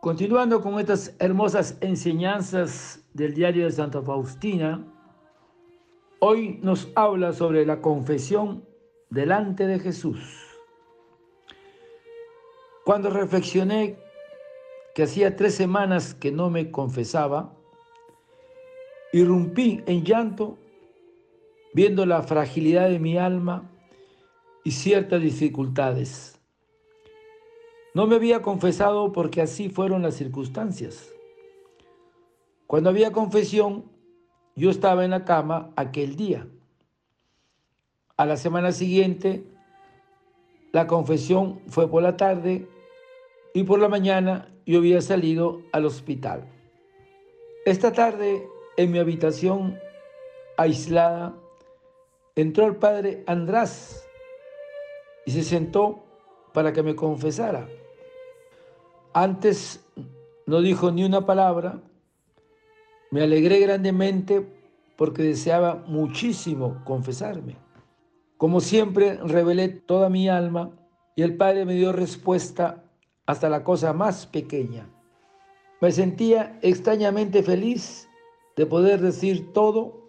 Continuando con estas hermosas enseñanzas del diario de Santa Faustina, hoy nos habla sobre la confesión delante de Jesús. Cuando reflexioné que hacía tres semanas que no me confesaba, irrumpí en llanto viendo la fragilidad de mi alma y ciertas dificultades. No me había confesado porque así fueron las circunstancias. Cuando había confesión, yo estaba en la cama aquel día. A la semana siguiente, la confesión fue por la tarde y por la mañana yo había salido al hospital. Esta tarde, en mi habitación aislada, entró el padre András y se sentó para que me confesara. Antes no dijo ni una palabra. Me alegré grandemente porque deseaba muchísimo confesarme. Como siempre, revelé toda mi alma y el Padre me dio respuesta hasta la cosa más pequeña. Me sentía extrañamente feliz de poder decir todo.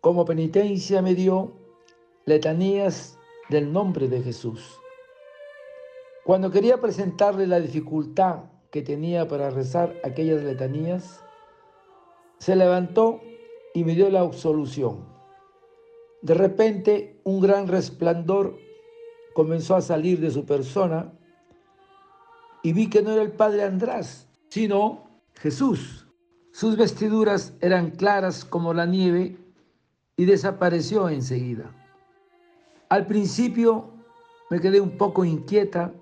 Como penitencia me dio letanías del nombre de Jesús. Cuando quería presentarle la dificultad que tenía para rezar aquellas letanías, se levantó y me dio la absolución. De repente un gran resplandor comenzó a salir de su persona y vi que no era el padre András, sino Jesús. Sus vestiduras eran claras como la nieve y desapareció enseguida. Al principio me quedé un poco inquieta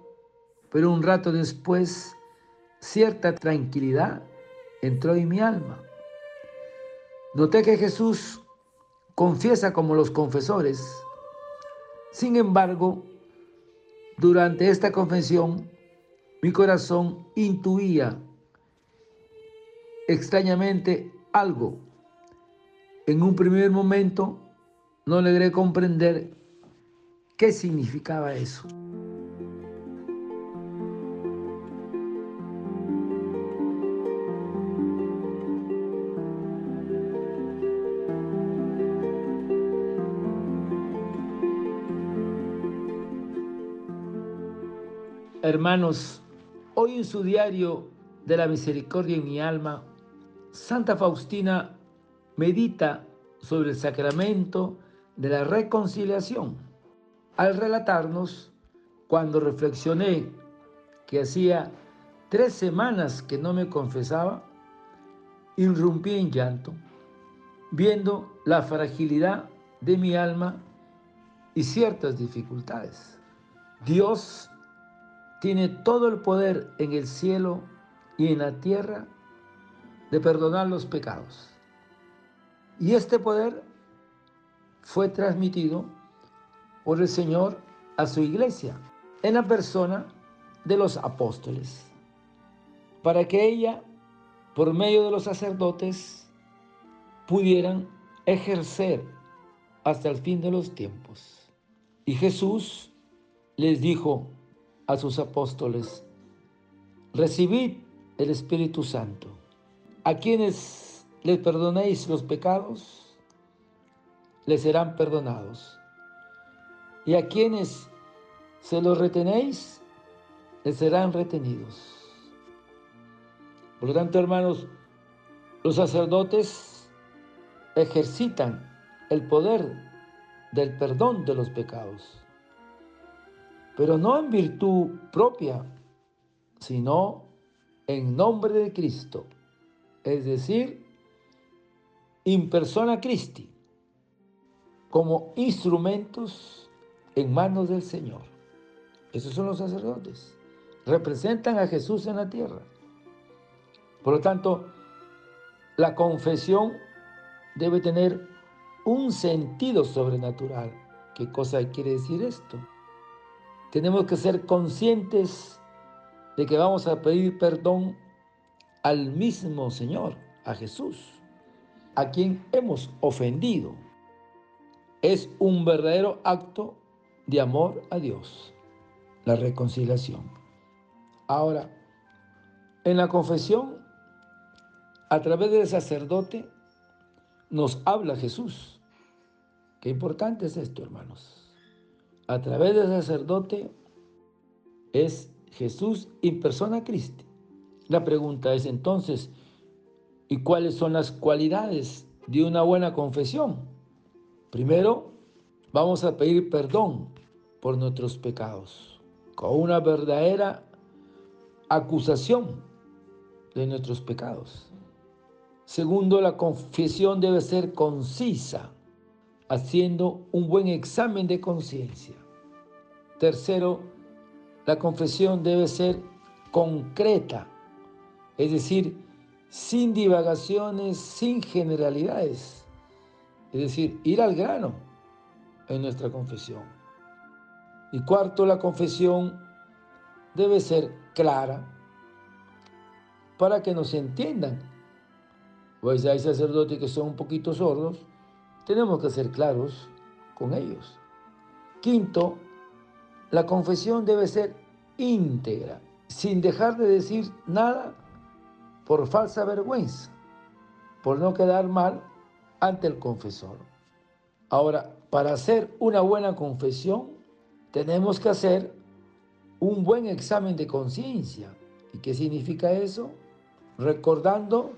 pero un rato después cierta tranquilidad entró en mi alma. Noté que Jesús confiesa como los confesores. Sin embargo, durante esta confesión, mi corazón intuía extrañamente algo. En un primer momento no logré comprender qué significaba eso. Hermanos, hoy en su diario de la misericordia en mi alma, Santa Faustina medita sobre el sacramento de la reconciliación. Al relatarnos, cuando reflexioné que hacía tres semanas que no me confesaba, irrumpí en llanto, viendo la fragilidad de mi alma y ciertas dificultades. Dios tiene todo el poder en el cielo y en la tierra de perdonar los pecados. Y este poder fue transmitido por el Señor a su iglesia en la persona de los apóstoles, para que ella, por medio de los sacerdotes, pudieran ejercer hasta el fin de los tiempos. Y Jesús les dijo, a sus apóstoles, recibid el Espíritu Santo. A quienes les perdonéis los pecados, les serán perdonados. Y a quienes se los retenéis, les serán retenidos. Por lo tanto, hermanos, los sacerdotes ejercitan el poder del perdón de los pecados pero no en virtud propia, sino en nombre de Cristo, es decir, in persona Christi, como instrumentos en manos del Señor. Esos son los sacerdotes. Representan a Jesús en la tierra. Por lo tanto, la confesión debe tener un sentido sobrenatural. ¿Qué cosa quiere decir esto? Tenemos que ser conscientes de que vamos a pedir perdón al mismo Señor, a Jesús, a quien hemos ofendido. Es un verdadero acto de amor a Dios, la reconciliación. Ahora, En la confesión, a través del sacerdote, nos habla Jesús. Qué importante es esto, hermanos. A través del sacerdote es Jesús en persona Cristo. La pregunta es entonces, ¿y cuáles son las cualidades de una buena confesión? Primero, vamos a pedir perdón por nuestros pecados, con una verdadera acusación de nuestros pecados. Segundo, la confesión debe ser concisa, haciendo un buen examen de conciencia. Tercero, la confesión debe ser concreta, es decir, sin divagaciones, sin generalidades. Es decir, ir al grano en nuestra confesión. Y cuarto, la confesión debe ser clara para que nos entiendan. Pues hay sacerdotes que son un poquito sordos, tenemos que ser claros con ellos. Quinto, la confesión debe ser íntegra, sin dejar de decir nada por falsa vergüenza, por no quedar mal ante el confesor. Ahora, para hacer una buena confesión, tenemos que hacer un buen examen de conciencia. ¿Y qué significa eso? Recordando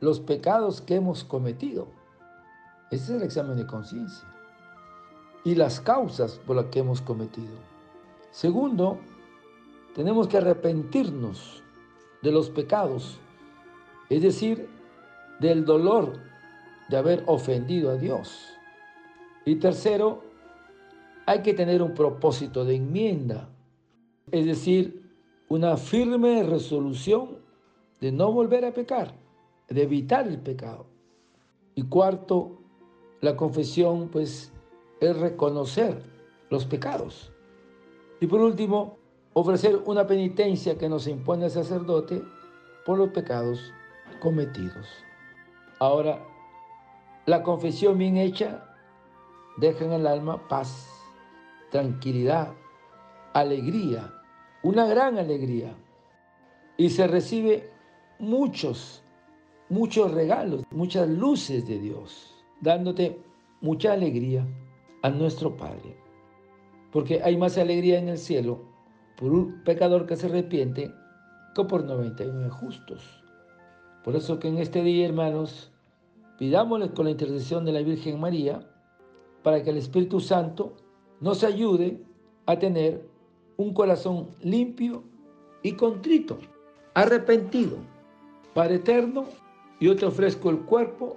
los pecados que hemos cometido. Ese es el examen de conciencia. Y las causas por las que hemos cometido. Segundo, tenemos que arrepentirnos de los pecados, es decir, del dolor de haber ofendido a Dios. Y tercero, hay que tener un propósito de enmienda, es decir, una firme resolución de no volver a pecar, de evitar el pecado. Y cuarto, la confesión, pues, es reconocer los pecados. Y por último, ofrecer una penitencia que nos impone el sacerdote por los pecados cometidos. Ahora, la confesión bien hecha deja en el alma paz, tranquilidad, alegría, una gran alegría. Y se recibe muchos, muchos regalos, muchas luces de Dios, dándote mucha alegría a nuestro Padre. Porque hay más alegría en el cielo por un pecador que se arrepiente que por 99 justos. Por eso que en este día, hermanos, pidámosles con la intercesión de la Virgen María, para que el Espíritu Santo nos ayude a tener un corazón limpio y contrito, arrepentido, para eterno, yo te ofrezco el cuerpo,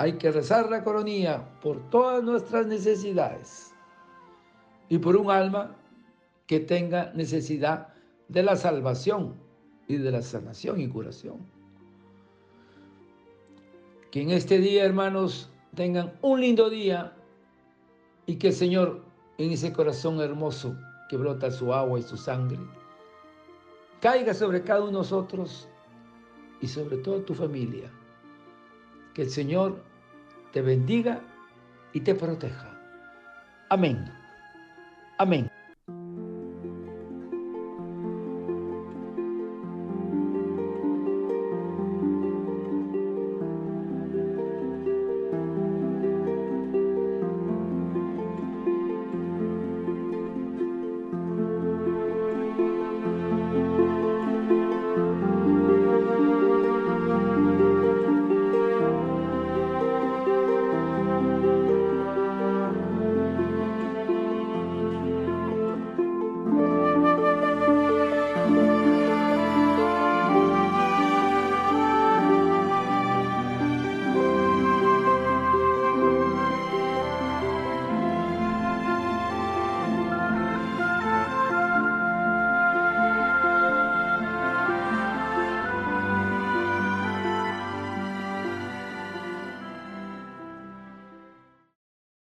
hay que rezar la coronía por todas nuestras necesidades y por un alma que tenga necesidad de la salvación y de la sanación y curación. Que en este día, hermanos, tengan un lindo día y que el Señor, en ese corazón hermoso que brota su agua y su sangre, caiga sobre cada uno de nosotros y sobre toda tu familia. Que el Señor te bendiga y te proteja. Amén. Amén.